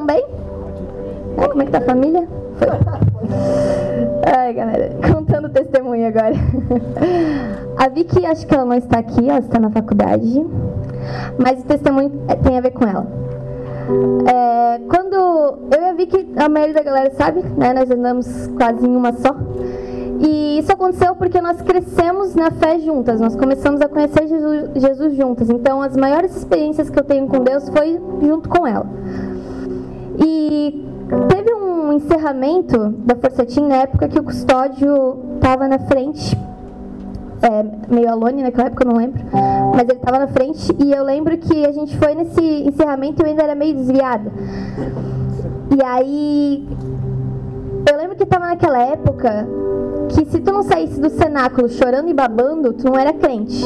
estão bem? É, como é que tá a família? Foi. Ai, galera, contando testemunho agora. A Vicky, acho que ela não está aqui, ela está na faculdade. Mas o testemunho é, tem a ver com ela. É, quando eu e a Vicky, a maioria da galera sabe, né? Nós andamos quase em uma só. E isso aconteceu porque nós crescemos na fé juntas, nós começamos a conhecer Jesus, Jesus juntas. Então, as maiores experiências que eu tenho com Deus foi junto com ela. E teve um encerramento da Força Team na época que o custódio estava na frente, é, meio alone naquela época, eu não lembro, mas ele estava na frente e eu lembro que a gente foi nesse encerramento e eu ainda era meio desviada. E aí, eu lembro que estava naquela época que se tu não saísse do cenáculo chorando e babando, tu não era crente.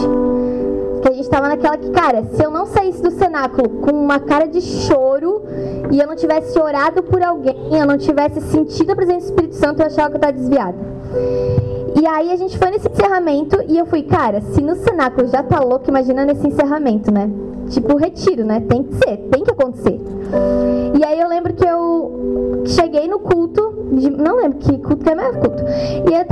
A gente tava naquela que, cara, se eu não saísse do cenáculo com uma cara de choro e eu não tivesse orado por alguém, eu não tivesse sentido a presença do Espírito Santo, eu achava que eu estava desviada. E aí a gente foi nesse encerramento e eu fui, cara, se no cenáculo já tá louco, imagina nesse encerramento, né? Tipo, retiro, né? Tem que ser, tem que acontecer. E aí eu lembro que eu cheguei no culto, de, não lembro que culto que é meu culto. E eu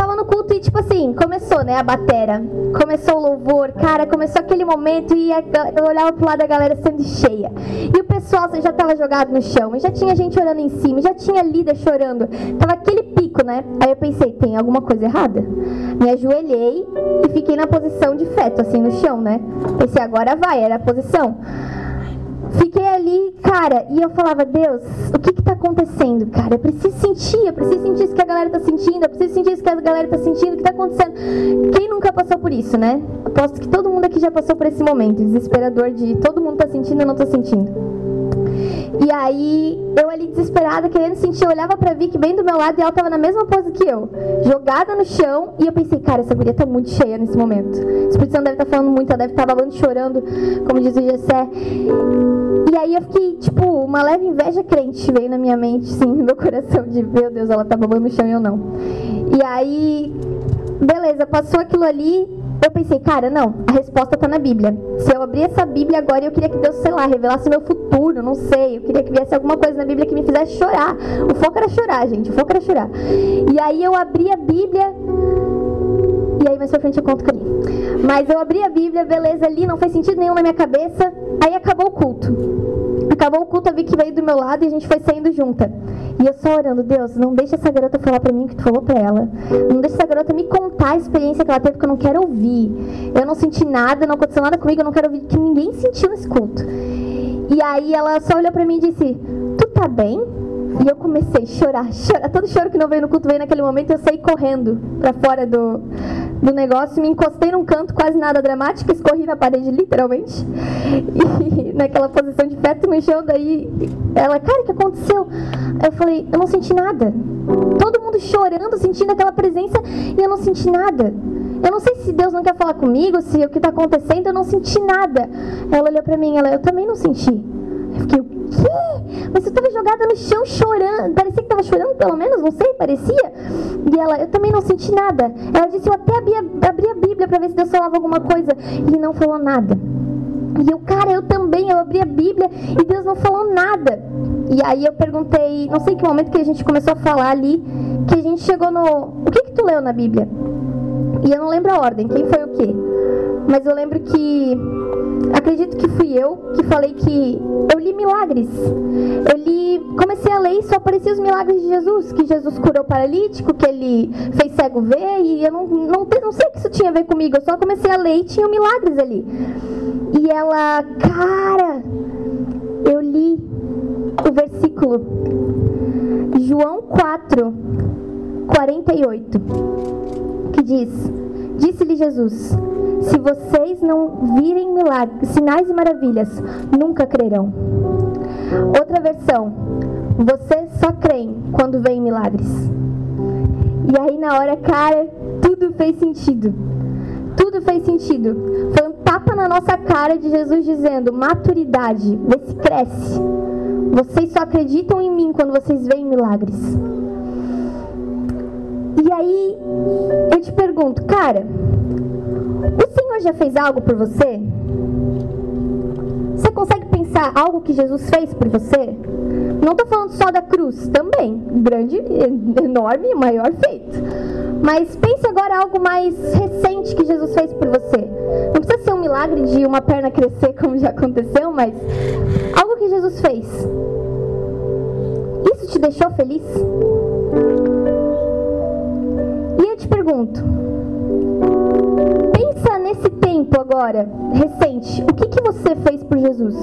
né, a batera. Começou o louvor, cara, começou aquele momento e eu olhava pro lado da galera sendo cheia. E o pessoal já tava jogado no chão, e já tinha gente orando em cima, já tinha líder chorando. Tava aquele pico, né? Aí eu pensei, tem alguma coisa errada? Me ajoelhei e fiquei na posição de feto, assim, no chão, né? Pensei, agora vai, era a posição. Fiquei ali, cara, e eu falava, Deus, o que que tá acontecendo, cara? Eu preciso sentir, eu preciso sentir isso que a galera tá sentindo, eu preciso sentir isso que a galera tá sentindo, o que tá acontecendo? Quem nunca passou por isso, né? Aposto que todo mundo aqui já passou por esse momento, desesperador de todo mundo tá sentindo eu não tô sentindo. E aí, eu ali desesperada, querendo sentir, eu olhava pra Vicky bem do meu lado e ela tava na mesma pose que eu, jogada no chão. E eu pensei, cara, essa guria tá muito cheia nesse momento. O Espírito Santo deve estar tá falando muito, ela deve estar tá babando chorando, como diz o Gessé. E aí eu fiquei, tipo, uma leve inveja crente veio na minha mente, sim, no meu coração, de meu Deus, ela tá babando no chão e eu não. E aí, beleza, passou aquilo ali, eu pensei, cara, não, a resposta está na Bíblia. Se eu abrir essa Bíblia agora, eu queria que Deus, sei lá, revelasse meu futuro, não sei. Eu queria que viesse alguma coisa na Bíblia que me fizesse chorar. O foco era chorar, gente, o foco era chorar. E aí eu abri a Bíblia. E aí mais pra frente eu conto com ali. Mas eu abri a Bíblia, beleza, ali, não fez sentido nenhum na minha cabeça. Acabou o culto. Acabou o culto, a Vicky veio do meu lado e a gente foi saindo junta. E eu só orando, Deus, não deixa essa garota falar pra mim o que tu falou pra ela. Não deixa essa garota me contar a experiência que ela teve, porque eu não quero ouvir. Eu não senti nada, não aconteceu nada comigo, eu não quero ouvir que ninguém sentiu nesse culto. E aí ela só olhou pra mim e disse, tu tá bem? E eu comecei a chorar, chorar. Todo choro que não veio no culto veio naquele momento. Eu saí correndo para fora do, do negócio, me encostei num canto, quase nada dramático, escorri na parede, literalmente. E naquela posição de feto no chão, daí ela, cara, o que aconteceu? Eu falei, eu não senti nada. Todo mundo chorando, sentindo aquela presença, e eu não senti nada. Eu não sei se Deus não quer falar comigo, se o que está acontecendo, eu não senti nada. Ela olhou para mim, ela, eu também não senti. Fiquei, o quê? Mas você estava jogada no chão chorando. Parecia que estava chorando, pelo menos, não sei, parecia. E ela, eu também não senti nada. Ela disse, eu até abri, abri a Bíblia para ver se Deus falava alguma coisa. E não falou nada. E eu, cara, eu também, eu abri a Bíblia e Deus não falou nada. E aí eu perguntei, não sei que momento que a gente começou a falar ali, que a gente chegou no. O que que tu leu na Bíblia? E eu não lembro a ordem, quem foi o quê. Mas eu lembro que acredito que fui eu que falei que eu li milagres. Eu li, comecei a ler e só apareciam os milagres de Jesus, que Jesus curou paralítico, que ele fez cego ver, e eu não, não, não sei o que isso tinha a ver comigo. Eu só comecei a ler e tinha milagres ali. E ela, cara, eu li o versículo João 4, 48, que diz: Disse-lhe Jesus: se vocês não virem milagres, sinais e maravilhas, nunca crerão. Outra versão, vocês só creem quando vem milagres. E aí na hora, cara, tudo fez sentido. Tudo fez sentido. Foi um tapa na nossa cara de Jesus dizendo: maturidade, vê se cresce. Vocês só acreditam em mim quando vocês veem milagres. E aí eu te pergunto, cara, o Senhor já fez algo por você? Você consegue pensar algo que Jesus fez por você? Não estou falando só da cruz, também. Grande, enorme, maior feito. Mas pense agora algo mais recente que Jesus fez por você. Não precisa ser um milagre de uma perna crescer, como já aconteceu, mas algo que Jesus fez. Isso te deixou feliz? Pergunto, pensa nesse tempo agora, recente, o que, que você fez por Jesus?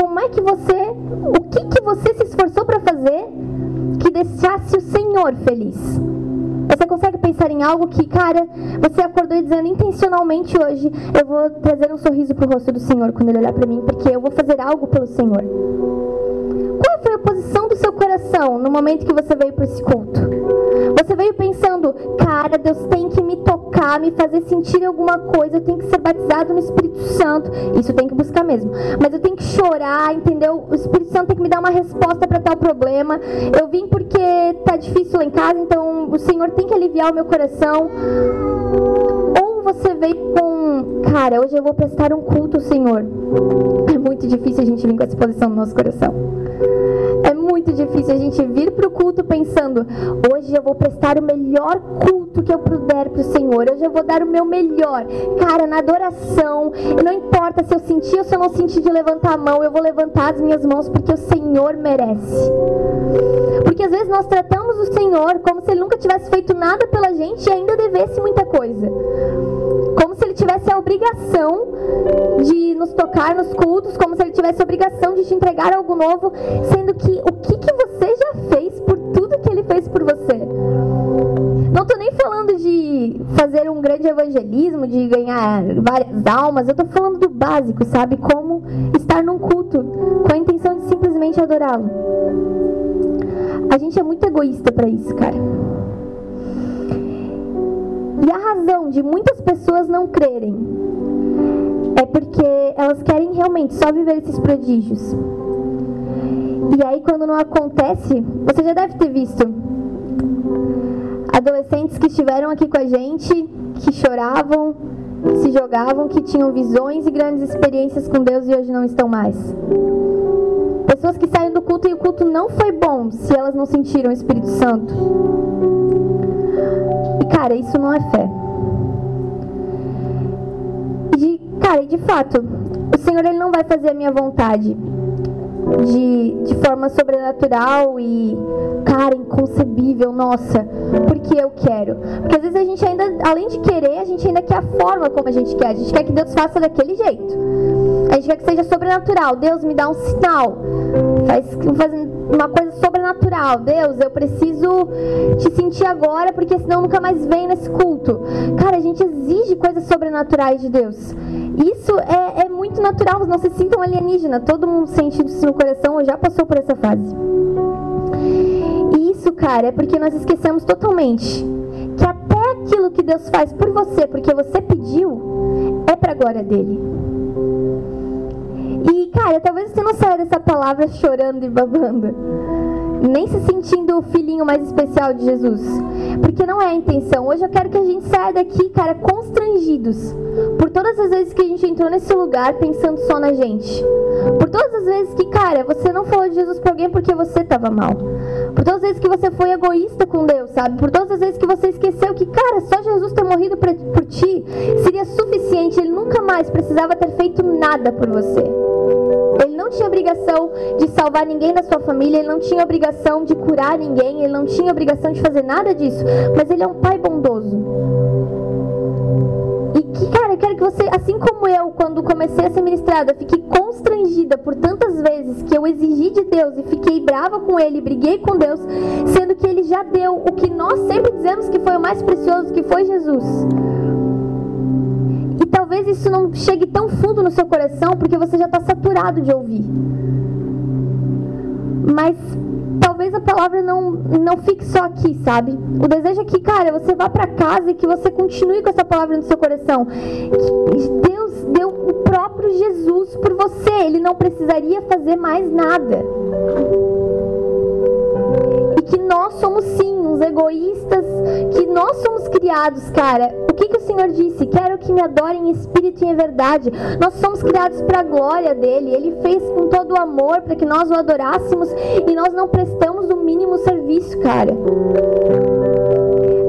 Como é que você, o que, que você se esforçou para fazer que deixasse o Senhor feliz? Você consegue pensar em algo que, cara, você acordou dizendo intencionalmente hoje, eu vou trazer um sorriso pro rosto do Senhor quando ele olhar para mim, porque eu vou fazer algo pelo Senhor. Qual foi a posição do seu coração no momento que você veio para esse culto? Você veio pensando, cara, Deus tem que me tocar, me fazer sentir alguma coisa, eu tenho que ser batizado no Espírito Santo. Isso tem que buscar mesmo. Mas eu tenho que chorar, entendeu? O Espírito Santo tem que me dar uma resposta para tal problema. Eu vim porque tá difícil lá em casa, então o Senhor tem que aliviar o meu coração. Ou você veio com, cara, hoje eu vou prestar um culto ao Senhor. É muito difícil a gente vir com essa posição no nosso coração. Muito difícil a gente vir para o culto pensando: hoje eu vou prestar o melhor culto que eu puder para o Senhor. Hoje eu vou dar o meu melhor. Cara, na adoração, não importa se eu senti ou se eu não senti de levantar a mão, eu vou levantar as minhas mãos porque o Senhor merece. Porque às vezes nós tratamos o Senhor como se ele nunca tivesse feito nada pela gente e ainda devesse muita coisa. Como se ele tivesse a obrigação de nos tocar nos cultos, como se ele tivesse a obrigação de te entregar algo novo, sendo que o que, que você já fez por tudo que ele fez por você? Não estou nem falando de fazer um grande evangelismo, de ganhar várias almas, eu estou falando do básico, sabe? Como estar num culto com a intenção de simplesmente adorá-lo. A gente é muito egoísta para isso, cara. E a razão de muitas pessoas não crerem é porque elas querem realmente só viver esses prodígios. E aí, quando não acontece, você já deve ter visto adolescentes que estiveram aqui com a gente, que choravam, se jogavam, que tinham visões e grandes experiências com Deus e hoje não estão mais. Pessoas que saem do culto e o culto não foi bom se elas não sentiram o Espírito Santo. E cara, isso não é fé. E, cara, de fato, o Senhor ele não vai fazer a minha vontade de, de forma sobrenatural e, cara, inconcebível, nossa, porque eu quero. Porque às vezes a gente ainda, além de querer, a gente ainda quer a forma como a gente quer. A gente quer que Deus faça daquele jeito. A gente quer que seja sobrenatural. Deus me dá um sinal. Faz, uma coisa sobrenatural. Deus, eu preciso te sentir agora, porque senão nunca mais vem nesse culto. Cara, a gente exige coisas sobrenaturais de Deus. Isso é, é muito natural. Não se sintam alienígena. Todo mundo sente isso no coração ou já passou por essa fase. E isso, cara, é porque nós esquecemos totalmente que até aquilo que Deus faz por você, porque você pediu, é para glória dele. E, cara, talvez você não saia dessa palavra chorando e babando. Nem se sentindo o filhinho mais especial de Jesus. Porque não é a intenção. Hoje eu quero que a gente saia daqui, cara, constrangidos. Por todas as vezes que a gente entrou nesse lugar pensando só na gente. Por todas as vezes que, cara, você não falou de Jesus pra alguém porque você tava mal. Por todas as vezes que você foi egoísta com Deus, sabe? Por todas as vezes que você esqueceu que, cara, só Jesus ter morrido pra, por ti seria suficiente. Ele nunca mais precisava ter feito nada por você. Ele não tinha obrigação de salvar ninguém da sua família, ele não tinha obrigação de curar ninguém, ele não tinha obrigação de fazer nada disso. Mas ele é um pai bondoso. Você, assim como eu, quando comecei a ser ministrada, fiquei constrangida por tantas vezes que eu exigi de Deus e fiquei brava com Ele, briguei com Deus, sendo que Ele já deu o que nós sempre dizemos que foi o mais precioso, que foi Jesus. E talvez isso não chegue tão fundo no seu coração porque você já está saturado de ouvir. Mas talvez a palavra não, não fique só aqui, sabe? O desejo é que, cara, você vá para casa e que você continue com essa palavra no seu coração. Deus deu o próprio Jesus por você. Ele não precisaria fazer mais nada. Nós somos sim uns egoístas, que nós somos criados, cara. O que, que o Senhor disse? Quero que me adorem em espírito e em verdade. Nós somos criados para a glória dele. Ele fez com todo o amor para que nós o adorássemos e nós não prestamos o mínimo serviço, cara.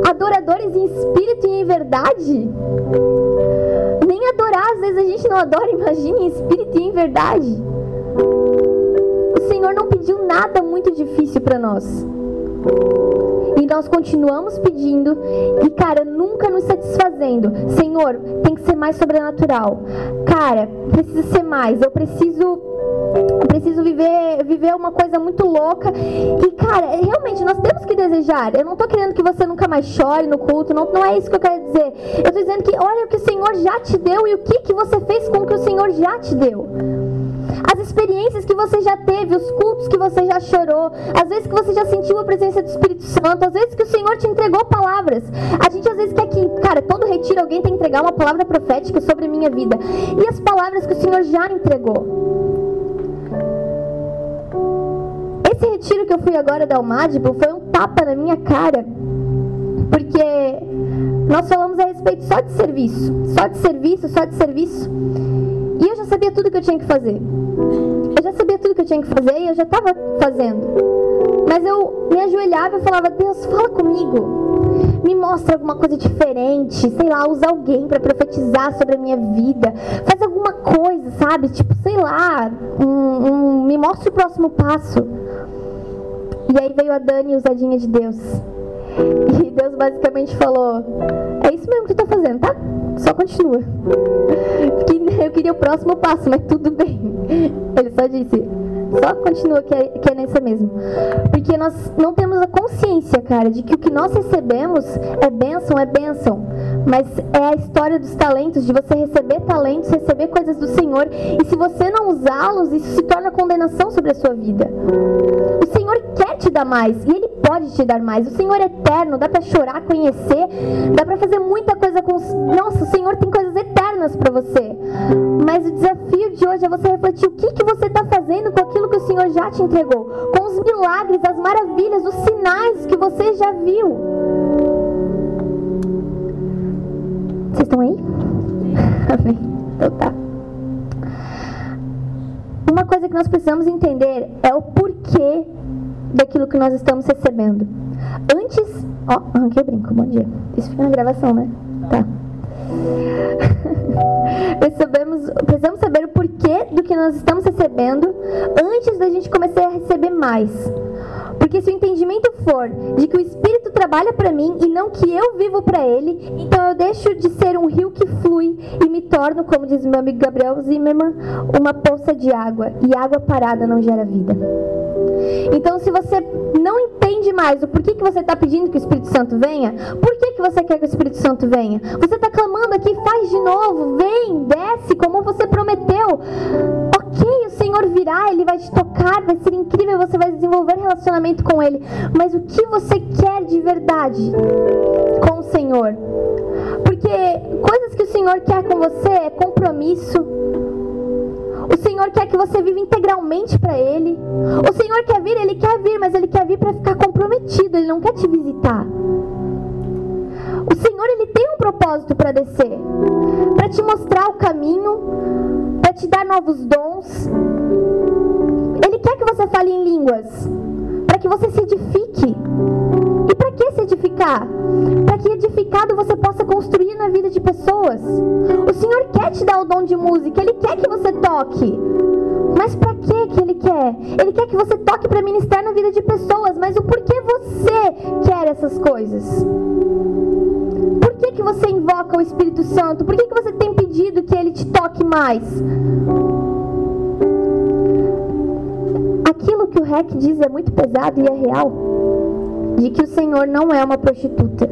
Adoradores em espírito e em verdade? Nem adorar, às vezes a gente não adora, imagine em espírito e em verdade. O Senhor não pediu nada muito difícil para nós. E nós continuamos pedindo e, cara, nunca nos satisfazendo. Senhor, tem que ser mais sobrenatural. Cara, precisa ser mais. Eu preciso eu preciso viver, viver uma coisa muito louca. E, cara, realmente, nós temos que desejar. Eu não estou querendo que você nunca mais chore no culto. Não, não é isso que eu quero dizer. Eu estou dizendo que olha o que o Senhor já te deu e o que, que você fez com o que o Senhor já te deu as experiências que você já teve, os cultos que você já chorou, às vezes que você já sentiu a presença do Espírito Santo, às vezes que o Senhor te entregou palavras. A gente às vezes quer que, cara, todo retiro alguém tem que entregar uma palavra profética sobre a minha vida. E as palavras que o Senhor já entregou. Esse retiro que eu fui agora da Almadipo foi um tapa na minha cara. Porque nós falamos a respeito só de serviço, só de serviço, só de serviço. E eu já sabia tudo que eu tinha que fazer. Eu já sabia tudo que eu tinha que fazer e eu já estava fazendo. Mas eu me ajoelhava e falava: Deus, fala comigo. Me mostra alguma coisa diferente. Sei lá, usa alguém para profetizar sobre a minha vida. Faz alguma coisa, sabe? Tipo, sei lá. Um, um, me mostra o próximo passo. E aí veio a Dani, usadinha de Deus. E Deus basicamente falou: É isso mesmo que tu tá fazendo, tá? Só continua. Eu queria o próximo passo, mas tudo bem. Ele só disse: só continua que é, que é nessa mesmo. Porque nós não temos a consciência, cara, de que o que nós recebemos é bênção, é bênção. Mas é a história dos talentos, de você receber talentos, receber coisas do Senhor. E se você não usá-los, isso se torna condenação sobre a sua vida. O Senhor quer te dar mais e Ele pode te dar mais. O Senhor é eterno, dá para chorar, conhecer, dá para fazer muita coisa com. Nossa, o Senhor tem coisas eternas para você. Mas o desafio de hoje é você refletir o que, que você está fazendo com aquilo que o Senhor já te entregou, com os milagres, as maravilhas, os sinais que você já viu. Vocês estão aí? Amém. Então tá. Uma coisa que nós precisamos entender é o porquê daquilo que nós estamos recebendo. Antes. Ó, oh, arranquei o brinco, bom dia. Isso fica na gravação, né? Tá. Precisamos saber o porquê do que nós estamos recebendo antes da gente começar a receber mais. Porque se o entendimento for de que o Espírito trabalha para mim e não que eu vivo para ele, então eu deixo de ser um rio que flui e me torno, como diz meu amigo Gabriel Zimmermann, uma poça de água. E água parada não gera vida. Então, se você não entende mais o porquê que você está pedindo que o Espírito Santo venha, por que, que você quer que o Espírito Santo venha? Você está clamando aqui, faz de novo, vem, desce, como você prometeu. Senhor virá, Ele vai te tocar, vai ser incrível, você vai desenvolver relacionamento com Ele. Mas o que você quer de verdade com o Senhor? Porque coisas que o Senhor quer com você é compromisso, o Senhor quer que você viva integralmente para Ele. O Senhor quer vir, Ele quer vir, mas Ele quer vir para ficar comprometido, Ele não quer te visitar. O Senhor, Ele tem um propósito para descer para te mostrar o caminho, para te dar novos dons. Ele quer que você fale em línguas, para que você se edifique. E para que se edificar? Para que edificado você possa construir na vida de pessoas. O Senhor quer te dar o dom de música, Ele quer que você toque. Mas para que que Ele quer? Ele quer que você toque para ministrar na vida de pessoas. Mas o porquê você quer essas coisas? Por que, que você invoca o Espírito Santo? Por que, que você tem pedido que Ele te toque mais? Aquilo que o REC diz é muito pesado e é real de que o Senhor não é uma prostituta.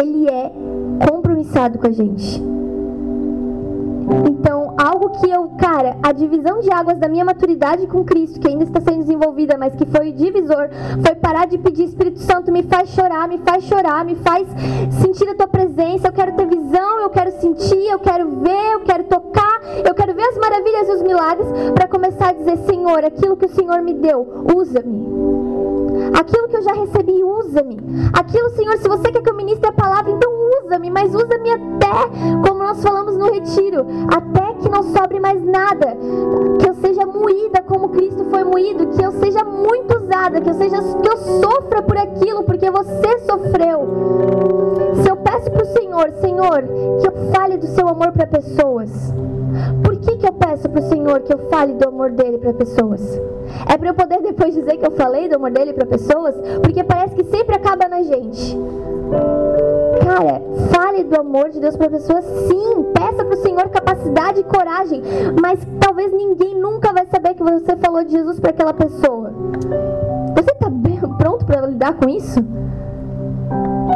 Ele é compromissado com a gente. Então, algo que eu, cara, a divisão de águas da minha maturidade com Cristo, que ainda está sendo desenvolvida, mas que foi o divisor, foi parar de pedir Espírito Santo, me faz chorar, me faz chorar, me faz sentir a tua presença. Eu quero ter visão, eu quero sentir, eu quero ver, eu quero tocar, eu quero ver as maravilhas e os milagres, para começar a dizer: Senhor, aquilo que o Senhor me deu, usa-me. Aquilo que eu já recebi, usa-me. Aquilo, Senhor, se você quer que eu ministre a palavra, então usa-me, mas usa-me até, como nós falamos no retiro, até que não sobre mais nada. Que eu seja moída como Cristo foi moído, que eu seja muito usada, que eu seja que eu sofra por aquilo, porque você sofreu. Se eu peço para o Senhor, Senhor, que eu fale do seu amor para pessoas. Por que, que eu peço para o Senhor que eu fale do amor dele para pessoas? É para eu poder depois dizer que eu falei do amor dele para pessoas? Porque parece que sempre acaba na gente. Cara, fale do amor de Deus para pessoas, sim. Peça para o Senhor capacidade e coragem. Mas talvez ninguém nunca vai saber que você falou de Jesus para aquela pessoa. Você está pronto para lidar com isso?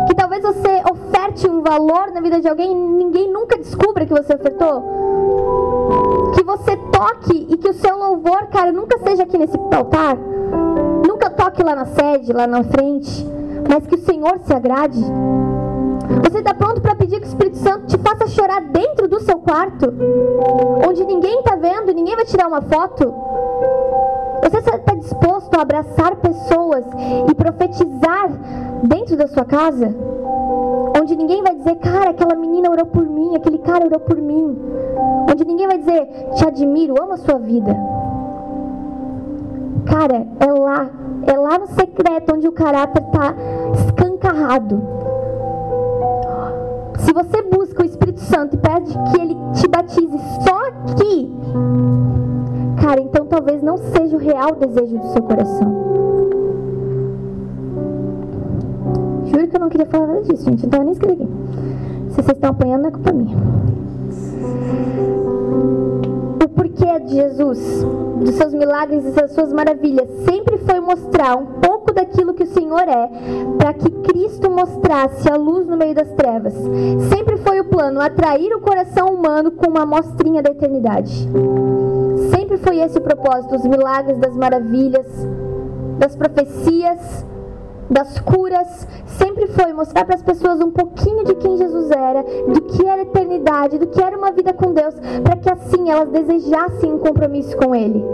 Que talvez você oferte um valor na vida de alguém e ninguém nunca descubra que você ofertou? Que você toque e que o seu louvor, cara, nunca seja aqui nesse altar. Nunca toque lá na sede, lá na frente. Mas que o Senhor se agrade. Você está pronto para pedir que o Espírito Santo te faça chorar dentro do seu quarto? Onde ninguém está vendo, ninguém vai tirar uma foto? Você está disposto a abraçar pessoas e profetizar dentro da sua casa? Onde ninguém vai dizer, cara, aquela menina orou por mim, aquele cara orou por mim. Onde ninguém vai dizer, te admiro, amo a sua vida. Cara, é lá, é lá no secreto onde o caráter está escancarado. Se você busca o Espírito Santo e pede que ele te batize só aqui, cara, então talvez não seja o real desejo do seu coração. Juro que eu não queria falar nada disso, gente. Então eu nem escrevi. Se vocês estão apanhando, é culpa minha. O porquê de Jesus, dos seus milagres e das suas maravilhas, sempre foi mostrar um pouco daquilo que o Senhor é, para que Cristo mostrasse a luz no meio das trevas. Sempre foi o plano atrair o coração humano com uma amostrinha da eternidade. Sempre foi esse o propósito, os milagres, das maravilhas, das profecias, das curas, sempre foi mostrar para as pessoas um pouquinho de quem Jesus era, do que era eternidade, do que era uma vida com Deus, para que assim elas desejassem um compromisso com Ele.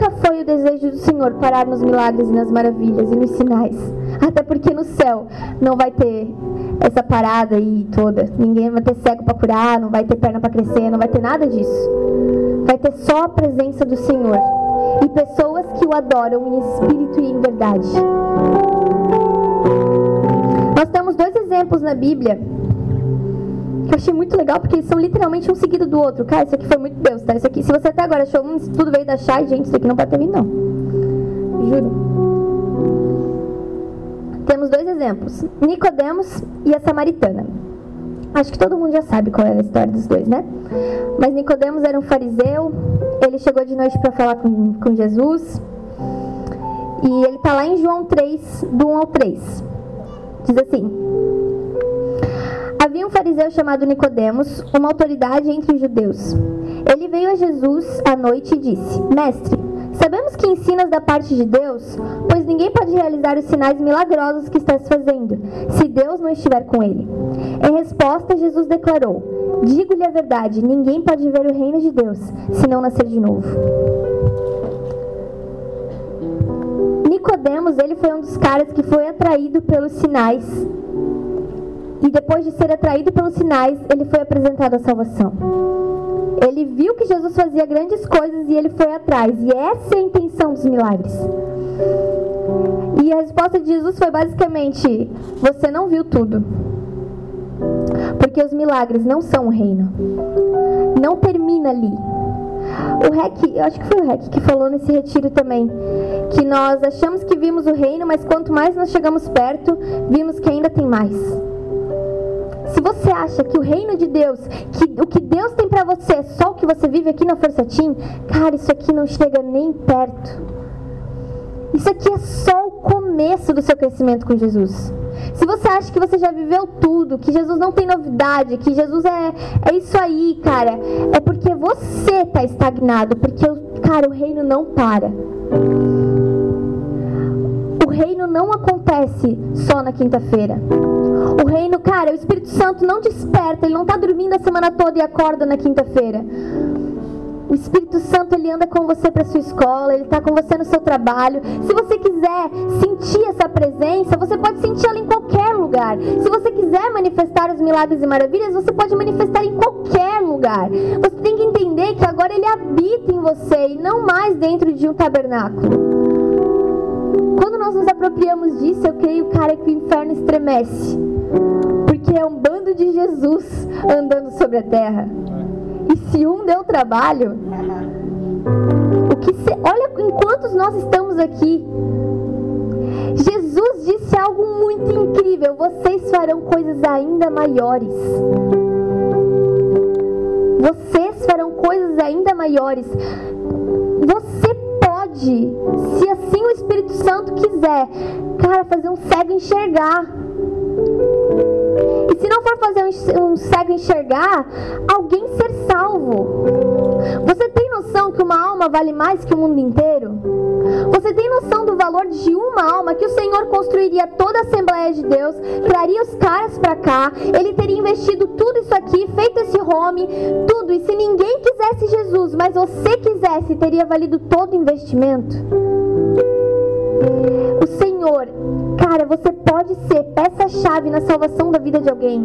Nunca foi o desejo do Senhor parar nos milagres e nas maravilhas e nos sinais. Até porque no céu não vai ter essa parada aí toda. Ninguém vai ter cego para curar, não vai ter perna para crescer, não vai ter nada disso. Vai ter só a presença do Senhor e pessoas que o adoram em espírito e em verdade. Nós temos dois exemplos na Bíblia que eu achei muito legal porque eles são literalmente um seguido do outro. Cara, isso aqui foi muito Deus, tá? Isso aqui, se você até agora achou, hum, tudo veio da Chai, gente, isso aqui não pode ter vindo, não. Juro. Temos dois exemplos: Nicodemos e a Samaritana. Acho que todo mundo já sabe qual é a história dos dois, né? Mas Nicodemos era um fariseu, ele chegou de noite para falar com, com Jesus. E ele está lá em João 3, do 1 ao 3. Diz assim: Havia um fariseu chamado Nicodemos, uma autoridade entre os judeus. Ele veio a Jesus à noite e disse: Mestre, sabemos que ensinas da parte de Deus, pois ninguém pode realizar os sinais milagrosos que estás fazendo, se Deus não estiver com ele. Em resposta, Jesus declarou: Digo-lhe a verdade, ninguém pode ver o reino de Deus se não nascer de novo. Nicodemos, ele foi um dos caras que foi atraído pelos sinais. E depois de ser atraído pelos sinais, ele foi apresentado à salvação. Ele viu que Jesus fazia grandes coisas e ele foi atrás. E essa é a intenção dos milagres. E a resposta de Jesus foi basicamente: Você não viu tudo. Porque os milagres não são o reino. Não termina ali. O REC, eu acho que foi o REC que falou nesse retiro também, que nós achamos que vimos o reino, mas quanto mais nós chegamos perto, vimos que ainda tem mais. Se você acha que o reino de Deus, que o que Deus tem para você é só o que você vive aqui na Força Team, cara, isso aqui não chega nem perto. Isso aqui é só o começo do seu crescimento com Jesus. Se você acha que você já viveu tudo, que Jesus não tem novidade, que Jesus é, é isso aí, cara, é porque você está estagnado, porque, cara, o reino não para. O reino não acontece só na quinta-feira. O reino, cara, o Espírito Santo não desperta, ele não está dormindo a semana toda e acorda na quinta-feira. O Espírito Santo ele anda com você para sua escola, ele está com você no seu trabalho. Se você quiser sentir essa presença, você pode sentir ela em qualquer lugar. Se você quiser manifestar os milagres e maravilhas, você pode manifestar em qualquer lugar. Você tem que entender que agora ele habita em você e não mais dentro de um tabernáculo. Quando nós nos apropriamos disso, eu creio, cara, que o inferno estremece. Porque é um bando de Jesus andando sobre a terra. E se um deu trabalho, o que se, olha em quantos nós estamos aqui. Jesus disse algo muito incrível: vocês farão coisas ainda maiores. Vocês farão coisas ainda maiores. Você pode, se assim o Espírito Santo quiser, cara, fazer um cego enxergar. E se não for fazer um, cego enxergar, alguém ser salvo. Você tem noção que uma alma vale mais que o mundo inteiro? Você tem noção do valor de uma alma que o Senhor construiria toda a Assembleia de Deus, traria os caras para cá, ele teria investido tudo isso aqui, feito esse home, tudo. E se ninguém quisesse Jesus, mas você quisesse, teria valido todo o investimento? O Senhor, cara, você pode ser peça-chave na salvação da vida de alguém.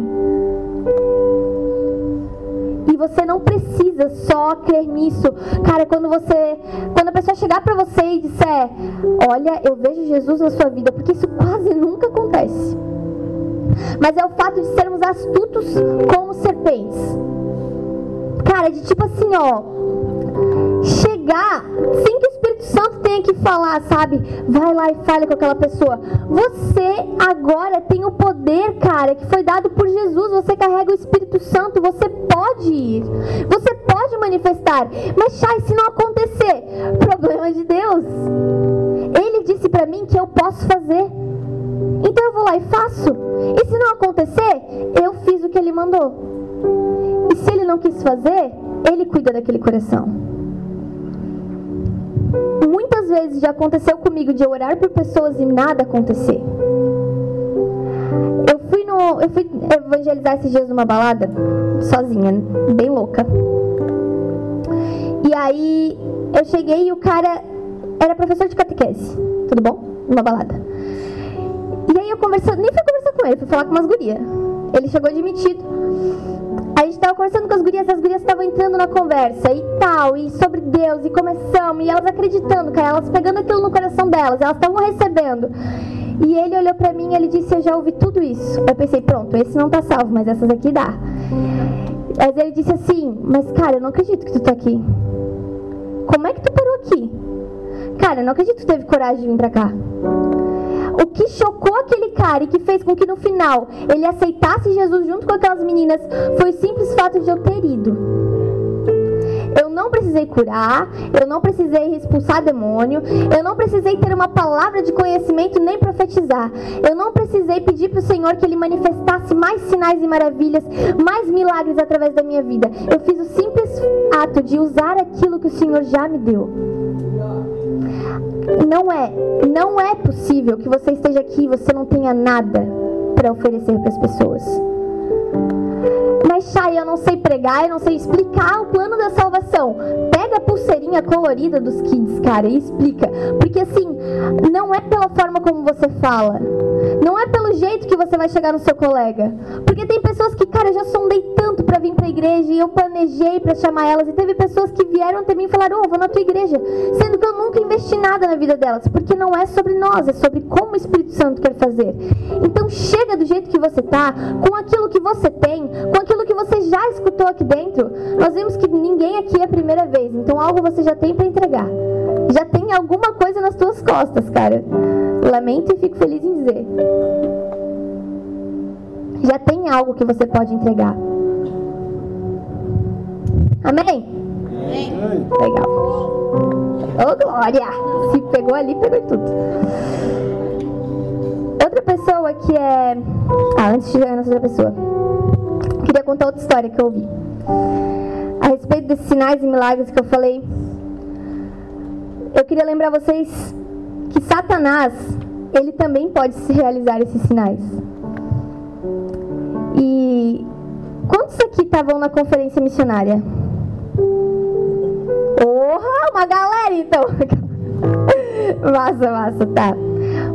Você não precisa só crer nisso. Cara, quando você, quando a pessoa chegar para você e disser, olha, eu vejo Jesus na sua vida, porque isso quase nunca acontece. Mas é o fato de sermos astutos como serpentes. Cara, de tipo assim, ó, chegar sem que Espírito Santo tenha que falar, sabe? Vai lá e fale com aquela pessoa. Você agora tem o poder, cara, que foi dado por Jesus. Você carrega o Espírito Santo, você pode ir. Você pode manifestar. Mas, Chay, se não acontecer, problema de Deus. Ele disse para mim que eu posso fazer. Então eu vou lá e faço. E se não acontecer, eu fiz o que ele mandou. E se ele não quis fazer, ele cuida daquele coração. Muitas vezes já aconteceu comigo de eu orar por pessoas e nada acontecer. Eu fui no, eu fui evangelizar esses dias numa balada sozinha, bem louca. E aí eu cheguei e o cara era professor de catequese, tudo bom? Numa balada. E aí eu conversando, nem fui conversar com ele, fui falar com umas gurias. Ele chegou admitido. A gente tava conversando com as gurias, as gurias estavam entrando na conversa e tal, e sobre Deus, e começamos, e elas acreditando, cara, elas pegando aquilo no coração delas, elas estavam recebendo. E ele olhou para mim e ele disse: Eu já ouvi tudo isso. Eu pensei: Pronto, esse não tá salvo, mas essas aqui dá. Mas ele disse assim: Mas cara, eu não acredito que tu tá aqui. Como é que tu parou aqui? Cara, eu não acredito que tu teve coragem de vir pra cá. O que chocou aquele cara e que fez com que no final ele aceitasse Jesus junto com aquelas meninas foi o simples fato de eu ter ido. Eu não precisei curar, eu não precisei expulsar demônio, eu não precisei ter uma palavra de conhecimento nem profetizar. Eu não precisei pedir para o Senhor que Ele manifestasse mais sinais e maravilhas, mais milagres através da minha vida. Eu fiz o simples ato de usar aquilo que o Senhor já me deu. Não é, não é possível que você esteja aqui e você não tenha nada para oferecer para as pessoas. Mas, Chay, eu não sei pregar, eu não sei explicar o plano da salvação. Pega a pulseirinha colorida dos kids, cara, e explica. Porque, assim, não é pela forma como você fala. Não é pelo jeito que você vai chegar no seu colega. Porque tem pessoas que, cara, eu já sondei tanto para vir pra igreja e eu planejei para chamar elas. E teve pessoas que vieram até mim e falaram: oh, vou na tua igreja. Sendo que eu nunca investi nada na vida delas. Porque não é sobre nós, é sobre como o Espírito Santo quer fazer. Então, chega do jeito que você tá, com aquilo que você tem, com aquilo que você já escutou aqui dentro. Nós vimos que ninguém aqui é a primeira vez. Então, algo você já tem para entregar. Já tem alguma coisa nas tuas costas, cara. Lamento e fico feliz em dizer. Já tem algo que você pode entregar. Amém? Amém. Legal. Ô, oh, Glória! Se pegou ali, pegou tudo. Outra pessoa que é. Ah, antes de chegar nessa outra pessoa. Queria contar outra história que eu ouvi. A respeito desses sinais e milagres que eu falei eu queria lembrar vocês que Satanás, ele também pode se realizar esses sinais. E quantos aqui estavam na conferência missionária? uma galera então. massa, massa, tá.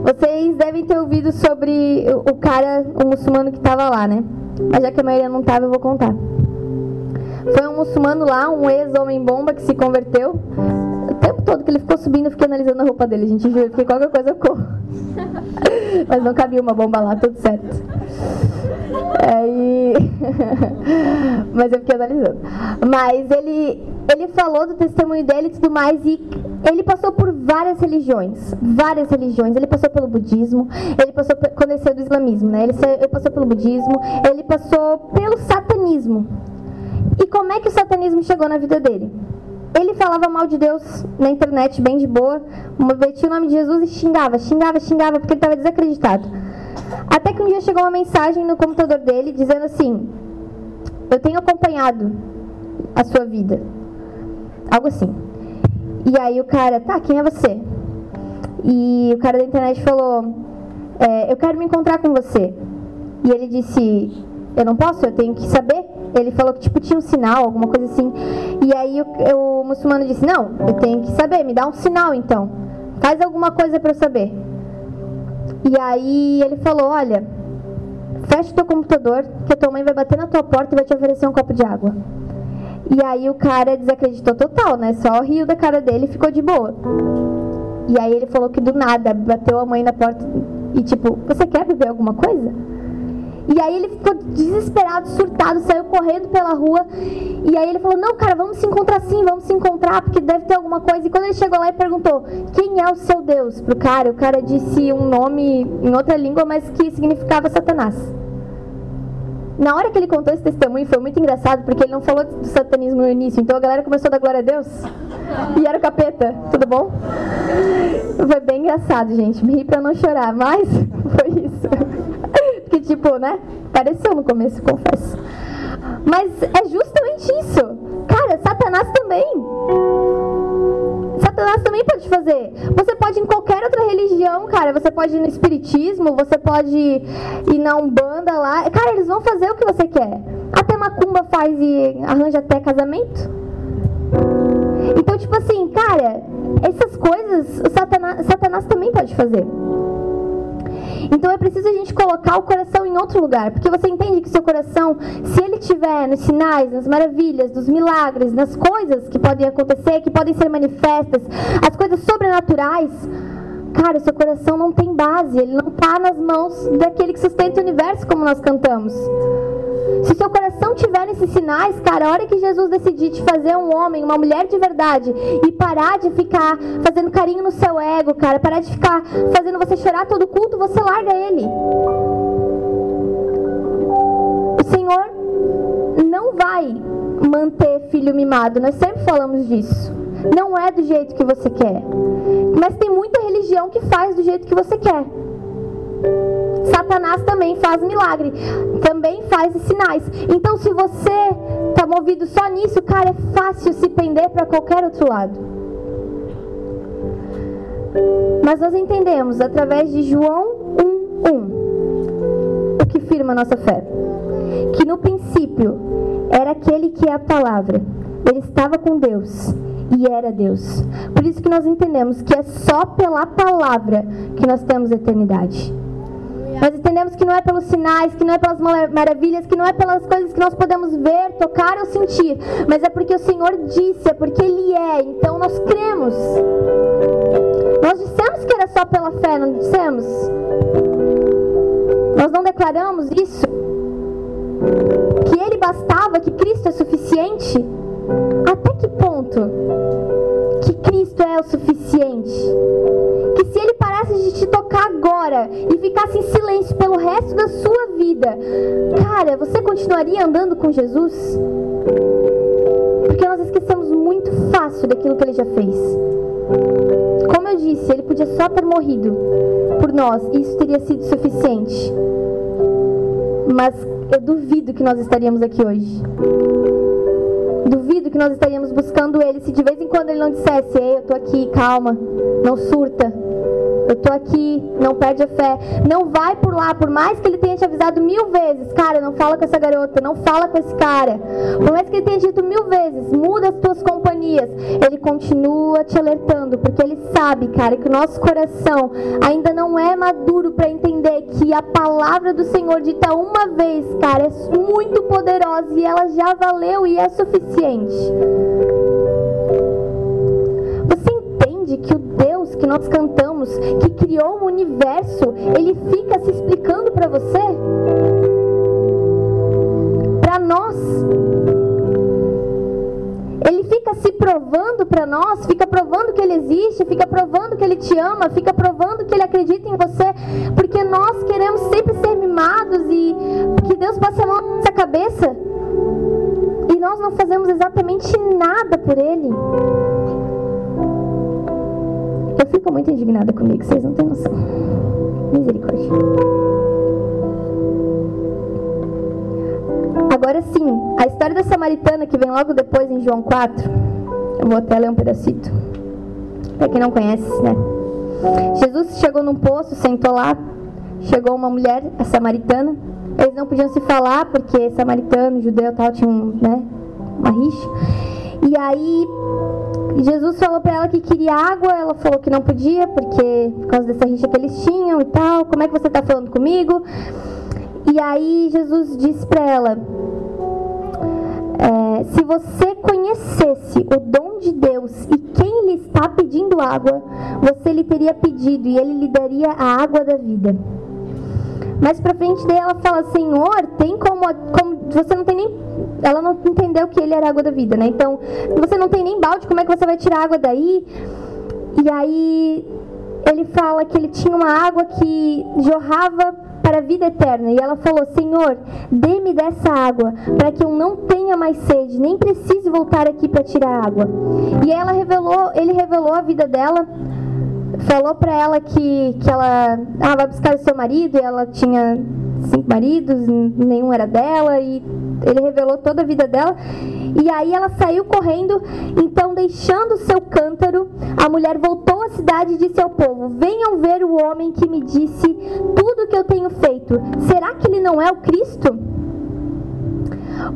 Vocês devem ter ouvido sobre o cara, o muçulmano que tava lá, né? Mas já que a maioria não tava, eu vou contar. Foi um muçulmano lá, um ex-homem-bomba que se converteu. O tempo todo que ele ficou subindo, eu fiquei analisando a roupa dele, gente. Juro, porque qualquer coisa eu corro. Mas não cabia uma bomba lá, tudo certo. Aí. Mas eu fiquei analisando. Mas ele, ele falou do testemunho dele e tudo mais. E ele passou por várias religiões. Várias religiões. Ele passou pelo budismo. Ele passou. Quando ele saiu do islamismo, né? Ele, saiu, ele passou pelo budismo. Ele passou pelo satanismo. E como é que o satanismo chegou na vida dele? Ele falava mal de Deus na internet, bem de boa, metia o nome de Jesus e xingava, xingava, xingava, porque ele estava desacreditado. Até que um dia chegou uma mensagem no computador dele dizendo assim: Eu tenho acompanhado a sua vida. Algo assim. E aí o cara, tá, quem é você? E o cara da internet falou: é, Eu quero me encontrar com você. E ele disse: Eu não posso, eu tenho que saber. Ele falou que tipo tinha um sinal, alguma coisa assim. E aí o, o muçulmano disse: Não, eu tenho que saber, me dá um sinal então. Faz alguma coisa para eu saber. E aí ele falou: Olha, fecha o teu computador, que a tua mãe vai bater na tua porta e vai te oferecer um copo de água. E aí o cara desacreditou total, né? Só riu da cara dele e ficou de boa. E aí ele falou que do nada bateu a mãe na porta e tipo, você quer beber alguma coisa? E aí ele ficou desesperado, surtado, saiu correndo pela rua. E aí ele falou: Não, cara, vamos se encontrar sim, vamos se encontrar, porque deve ter alguma coisa. E quando ele chegou lá e perguntou: Quem é o seu Deus? Pro cara, o cara disse um nome em outra língua, mas que significava Satanás. Na hora que ele contou esse testemunho, foi muito engraçado, porque ele não falou do satanismo no início. Então a galera começou a dar glória a Deus. E era o capeta. Tudo bom? Foi bem engraçado, gente. Me ri pra não chorar, mas foi isso que, tipo, né? Pareceu no começo, confesso. Mas é justamente isso. Cara, Satanás também. Satanás também pode fazer. Você pode ir em qualquer outra religião, cara. Você pode ir no espiritismo, você pode ir na Umbanda lá. Cara, eles vão fazer o que você quer. Até Macumba faz e arranja até casamento. Então, tipo assim, cara, essas coisas Satanás, Satanás também pode fazer. Então é preciso a gente colocar o coração em outro lugar, porque você entende que seu coração, se ele estiver nos sinais, nas maravilhas, nos milagres, nas coisas que podem acontecer, que podem ser manifestas, as coisas sobrenaturais, cara, seu coração não tem base, ele não está nas mãos daquele que sustenta o universo, como nós cantamos. Se seu coração tiver nesses sinais, cara, a hora que Jesus decidir te fazer um homem, uma mulher de verdade e parar de ficar fazendo carinho no seu ego, cara, parar de ficar fazendo você chorar todo culto, você larga ele. O Senhor não vai manter filho mimado, nós sempre falamos disso. Não é do jeito que você quer. Mas tem muita religião que faz do jeito que você quer. Satanás também faz milagre, também faz sinais. Então, se você está movido só nisso, cara, é fácil se pender para qualquer outro lado. Mas nós entendemos através de João 1:1 o que firma a nossa fé, que no princípio era aquele que é a palavra. Ele estava com Deus e era Deus. Por isso que nós entendemos que é só pela palavra que nós temos eternidade. Nós entendemos que não é pelos sinais, que não é pelas maravilhas, que não é pelas coisas que nós podemos ver, tocar ou sentir, mas é porque o Senhor disse, é porque Ele é, então nós cremos. Nós dissemos que era só pela fé, não dissemos? Nós não declaramos isso? Que Ele bastava, que Cristo é suficiente? Até que ponto que é o suficiente? Que se Ele parasse de te tocar agora e ficasse em silêncio pelo resto da sua vida, cara, você continuaria andando com Jesus? Porque nós esquecemos muito fácil daquilo que Ele já fez. Como eu disse, Ele podia só ter morrido por nós e isso teria sido suficiente. Mas eu duvido que nós estaríamos aqui hoje. Duvido que nós estaríamos buscando Ele se de vez em quando Ele não dissesse: Ei, eu tô aqui, calma, não surta. Eu tô aqui, não perde a fé. Não vai por lá, por mais que ele tenha te avisado mil vezes, cara, não fala com essa garota, não fala com esse cara. Por mais que ele tenha dito mil vezes, muda as tuas companhias, ele continua te alertando, porque ele sabe, cara, que o nosso coração ainda não é maduro para entender que a palavra do Senhor dita uma vez, cara, é muito poderosa e ela já valeu e é suficiente. Que nós cantamos, que criou o universo, ele fica se explicando para você? Para nós, ele fica se provando para nós, fica provando que ele existe, fica provando que ele te ama, fica provando que ele acredita em você, porque nós queremos sempre ser mimados e que Deus passe a mão na nossa cabeça e nós não fazemos exatamente nada por ele. Eu fico muito indignada comigo, vocês não têm noção. Misericórdia. Agora sim, a história da samaritana que vem logo depois em João 4. Eu vou até ler um pedacito. Para quem não conhece, né? Jesus chegou num poço, sentou lá. Chegou uma mulher, a samaritana. Eles não podiam se falar porque samaritano, judeu, tal, tinham, né, uma rixa. E aí Jesus falou para ela que queria água, ela falou que não podia porque por causa dessa rixa que eles tinham e tal. Como é que você está falando comigo? E aí Jesus disse para ela: é, se você conhecesse o dom de Deus e quem lhe está pedindo água, você lhe teria pedido e ele lhe daria a água da vida. Mais pra frente daí ela fala, Senhor, tem como, como você não tem nem, ela não entendeu que ele era água da vida, né? Então, você não tem nem balde, como é que você vai tirar água daí? E aí ele fala que ele tinha uma água que jorrava para a vida eterna. E ela falou: Senhor, dê-me dessa água, para que eu não tenha mais sede, nem precise voltar aqui para tirar água. E ela revelou, ele revelou a vida dela, falou para ela que, que ela ah, vai buscar o seu marido, e ela tinha cinco maridos, nenhum era dela, e ele revelou toda a vida dela. E aí ela saiu correndo, então deixando o seu cântaro, a mulher voltou à cidade e disse ao povo: Venham ver o homem que me disse tudo o que eu tenho feito. Será que ele não é o Cristo?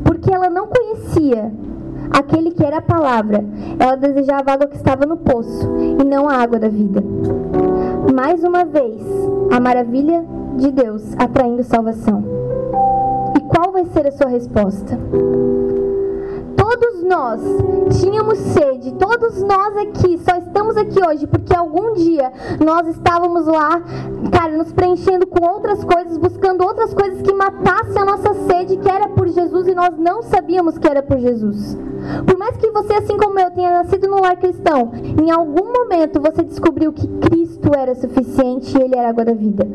Porque ela não conhecia aquele que era a palavra. Ela desejava a água que estava no poço e não a água da vida. Mais uma vez, a maravilha de Deus atraindo salvação. E qual vai ser a sua resposta? Todos nós tínhamos sede, todos nós aqui só estamos aqui hoje porque algum dia nós estávamos lá, cara, nos preenchendo com outras coisas, buscando outras coisas que matassem a nossa sede, que era por Jesus e nós não sabíamos que era por Jesus. Por mais que você, assim como eu, tenha nascido no lar cristão, em algum momento você descobriu que Cristo era suficiente e Ele era a água da vida.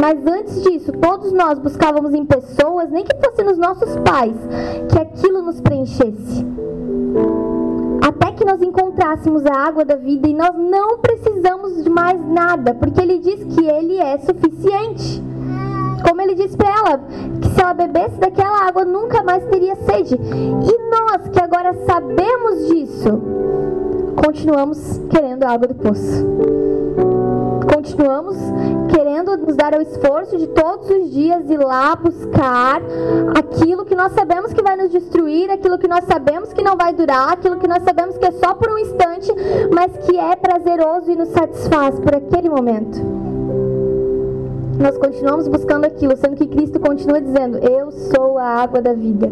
Mas antes disso, todos nós buscávamos em pessoas, nem que fossem nos nossos pais, que aquilo nos preenchesse. Até que nós encontrássemos a água da vida e nós não precisamos de mais nada, porque Ele diz que Ele é suficiente. Como ele disse para ela, que se ela bebesse daquela água nunca mais teria sede. E nós que agora sabemos disso, continuamos querendo a água do poço. Continuamos querendo nos dar o esforço de todos os dias ir lá buscar aquilo que nós sabemos que vai nos destruir, aquilo que nós sabemos que não vai durar, aquilo que nós sabemos que é só por um instante, mas que é prazeroso e nos satisfaz por aquele momento nós continuamos buscando aquilo, sendo que Cristo continua dizendo: Eu sou a água da vida.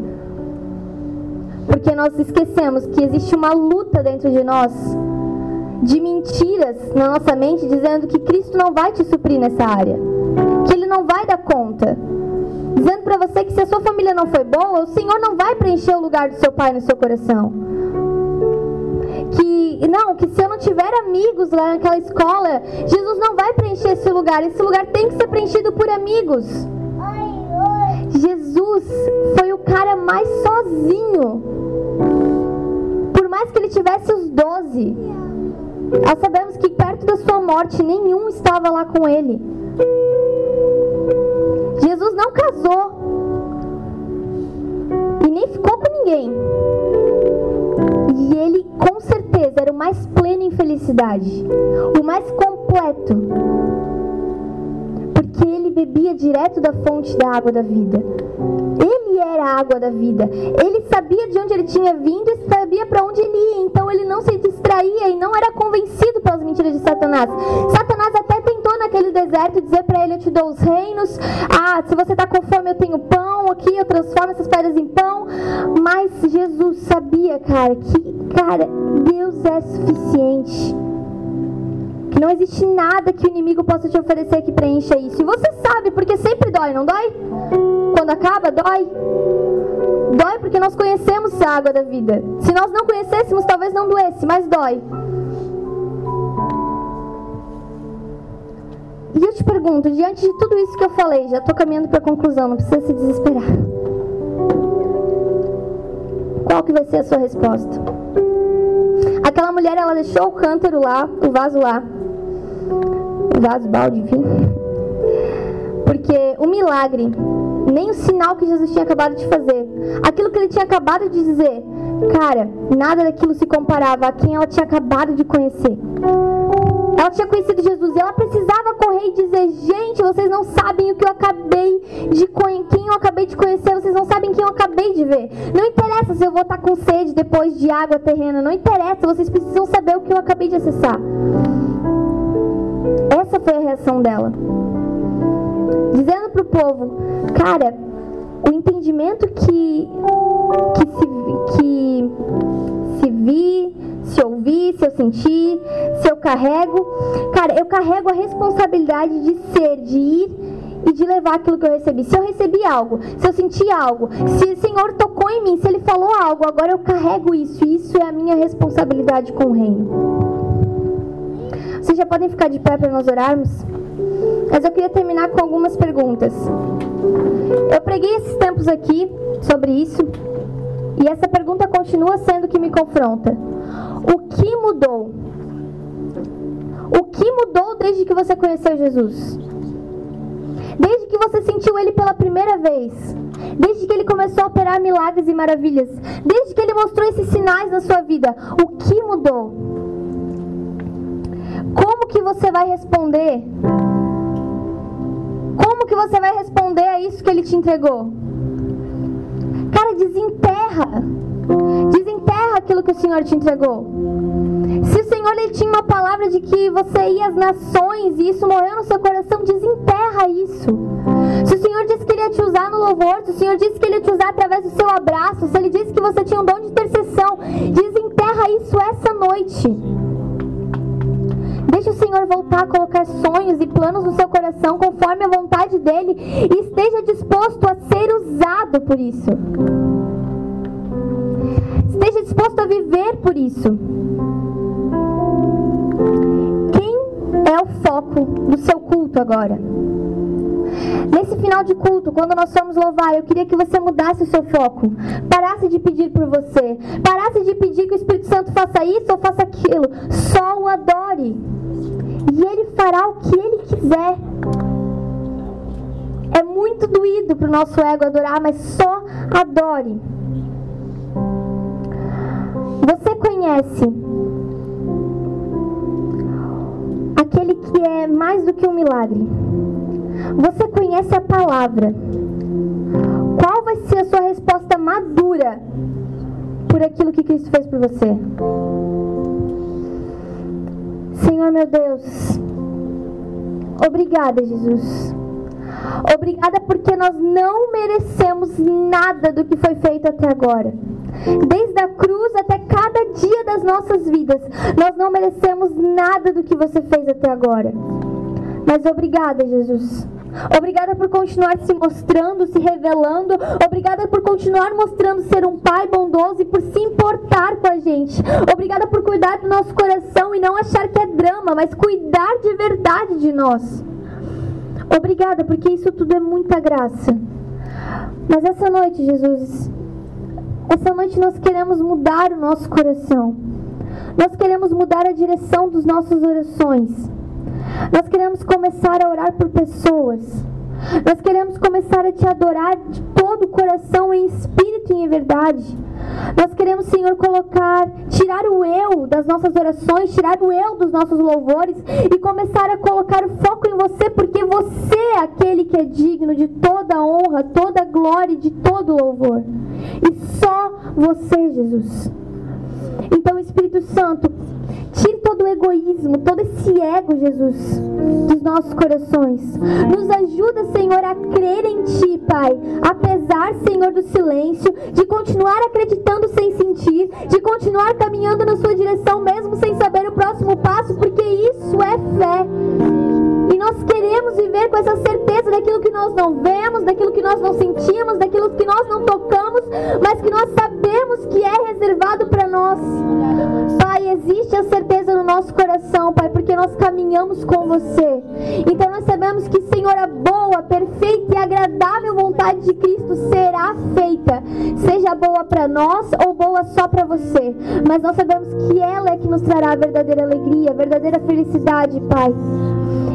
Porque nós esquecemos que existe uma luta dentro de nós de mentiras na nossa mente dizendo que Cristo não vai te suprir nessa área, que Ele não vai dar conta. Dizendo para você que se a sua família não foi boa, o Senhor não vai preencher o lugar do seu pai no seu coração que não, que se eu não tiver amigos lá naquela escola, Jesus não vai preencher esse lugar. Esse lugar tem que ser preenchido por amigos. Jesus foi o cara mais sozinho. Por mais que ele tivesse os doze, nós sabemos que perto da sua morte nenhum estava lá com ele. Jesus não casou e nem ficou com ninguém. E ele, com certeza, era o mais pleno em felicidade, o mais completo. Porque ele bebia direto da fonte da água da vida. Ele era a água da vida. Ele sabia de onde ele tinha vindo e sabia para onde ele ia. Então ele não se distraía e não era convencido mentiras de Satanás. Satanás até tentou naquele deserto dizer para ele: Eu te dou os reinos. Ah, se você está com fome, eu tenho pão aqui, eu transformo essas pedras em pão. Mas Jesus sabia, cara, que, cara, Deus é suficiente. Que não existe nada que o inimigo possa te oferecer que preencha isso. E você sabe, porque sempre dói, não dói? Quando acaba, dói. Dói porque nós conhecemos a água da vida. Se nós não conhecêssemos, talvez não doesse, mas dói. E eu te pergunto, diante de tudo isso que eu falei, já estou caminhando para a conclusão, não precisa se desesperar. Qual que vai ser a sua resposta? Aquela mulher, ela deixou o cântaro lá, o vaso lá, o vaso, balde, enfim. Porque o milagre, nem o sinal que Jesus tinha acabado de fazer, aquilo que ele tinha acabado de dizer, cara, nada daquilo se comparava a quem ela tinha acabado de conhecer. Ela tinha conhecido Jesus e ela precisava correr e dizer: Gente, vocês não sabem o que eu acabei de conhecer, quem eu acabei de conhecer, vocês não sabem quem eu acabei de ver. Não interessa se eu vou estar com sede depois de água terrena, não interessa, vocês precisam saber o que eu acabei de acessar. Essa foi a reação dela. Dizendo para o povo: Cara, o entendimento que, que, se, que se vi se eu ouvir, se eu sentir, se eu carrego. Cara, eu carrego a responsabilidade de ser, de ir e de levar aquilo que eu recebi. Se eu recebi algo, se eu senti algo, se o Senhor tocou em mim, se Ele falou algo, agora eu carrego isso. E isso é a minha responsabilidade com o reino. Vocês já podem ficar de pé para nós orarmos? Mas eu queria terminar com algumas perguntas. Eu preguei esses tempos aqui sobre isso. E essa pergunta continua sendo que me confronta. O que mudou? O que mudou desde que você conheceu Jesus? Desde que você sentiu Ele pela primeira vez? Desde que Ele começou a operar milagres e maravilhas? Desde que Ele mostrou esses sinais na sua vida? O que mudou? Como que você vai responder? Como que você vai responder a isso que Ele te entregou? Cara, desenterra. Desenterra aquilo que o Senhor te entregou. Se o Senhor ele tinha uma palavra de que você ia às nações e isso morreu no seu coração, desenterra isso. Se o Senhor disse que ele ia te usar no louvor, se o Senhor disse que ele ia te usar através do seu abraço, se ele disse que você tinha um dom de intercessão, desenterra isso essa noite. Deixe o Senhor voltar a colocar sonhos e planos no seu coração conforme a vontade dele e esteja disposto a ser usado por isso. Esteja disposto a viver por isso. Quem é o foco do seu culto agora? Nesse final de culto, quando nós formos louvar, eu queria que você mudasse o seu foco. Parasse de pedir por você. Parasse de pedir que o Espírito Santo faça isso ou faça aquilo. Só o adore. E ele fará o que ele quiser. É muito doído para o nosso ego adorar, mas só adore. Você conhece aquele que é mais do que um milagre? Você conhece a palavra? Qual vai ser a sua resposta madura por aquilo que Cristo fez por você? Senhor meu Deus, obrigada, Jesus. Obrigada porque nós não merecemos nada do que foi feito até agora. Desde a cruz até cada dia das nossas vidas, nós não merecemos nada do que você fez até agora. Mas obrigada, Jesus. Obrigada por continuar se mostrando, se revelando. Obrigada por continuar mostrando ser um pai bondoso e por se importar com a gente. Obrigada por cuidar do nosso coração e não achar que é drama, mas cuidar de verdade de nós. Obrigada, porque isso tudo é muita graça. Mas essa noite, Jesus, essa noite nós queremos mudar o nosso coração. Nós queremos mudar a direção dos nossas orações. Nós queremos começar a orar por pessoas. Nós queremos começar a te adorar de todo o coração, em espírito e em verdade. Nós queremos, Senhor, colocar, tirar o eu das nossas orações, tirar o eu dos nossos louvores e começar a colocar o foco em você, porque você é aquele que é digno de toda honra, toda glória e de todo louvor. E só você, Jesus. Então, Espírito Santo, tire todo o egoísmo, todo esse ego, Jesus, dos nossos corações. Nos ajuda, Senhor, a crer em Ti, Pai. Apesar, Senhor, do silêncio, de continuar acreditando sem sentir, de continuar caminhando na Sua direção, mesmo sem saber o próximo passo, porque isso é fé. E nós queremos viver com essa certeza daquilo que nós não vemos, daquilo que nós não sentimos, daquilo que nós não tocamos, mas que nós sabemos que é reservado para nós. Pai, existe a certeza no nosso coração, Pai, porque nós caminhamos com você. Então nós sabemos que, Senhor, a boa, perfeita e agradável vontade de Cristo será feita, seja boa para nós ou boa só para você. Mas nós sabemos que ela é que nos trará a verdadeira alegria, a verdadeira felicidade, Pai.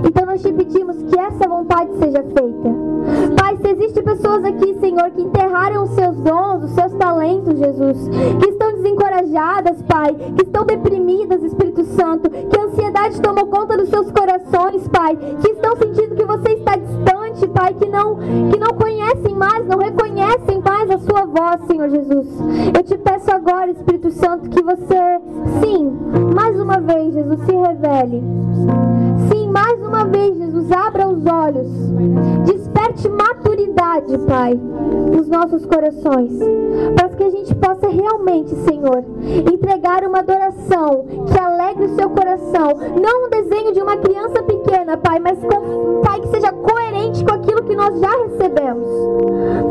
Então nós te pedimos que essa vontade seja feita. Se existem pessoas aqui, Senhor, que enterraram os seus dons, os seus talentos, Jesus, que estão desencorajadas, Pai, que estão deprimidas, Espírito Santo, que a ansiedade tomou conta dos seus corações, Pai, que estão sentindo que você está distante, Pai, que não, que não conhecem mais, não reconhecem mais a sua voz, Senhor Jesus. Eu te peço agora, Espírito Santo, que você, sim, mais uma vez, Jesus, se revele. Sim, mais uma vez, Jesus, abra os olhos. Desperte maturidade, Pai, nos nossos corações. Para que a gente possa realmente, Senhor, entregar uma adoração que alegre o seu coração. Não um desenho de uma criança pequena, Pai, mas com, Pai, que seja coerente com aquilo que nós já recebemos.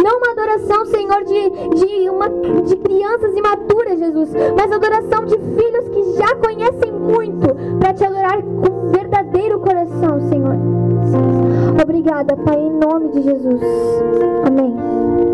Não uma adoração, Senhor, de, de, uma, de crianças imaturas, Jesus, mas adoração de filhos que já conhecem muito para te adorar com verdadeiro coração, Senhor. Obrigada, Pai, em nome de Jesus. Amém.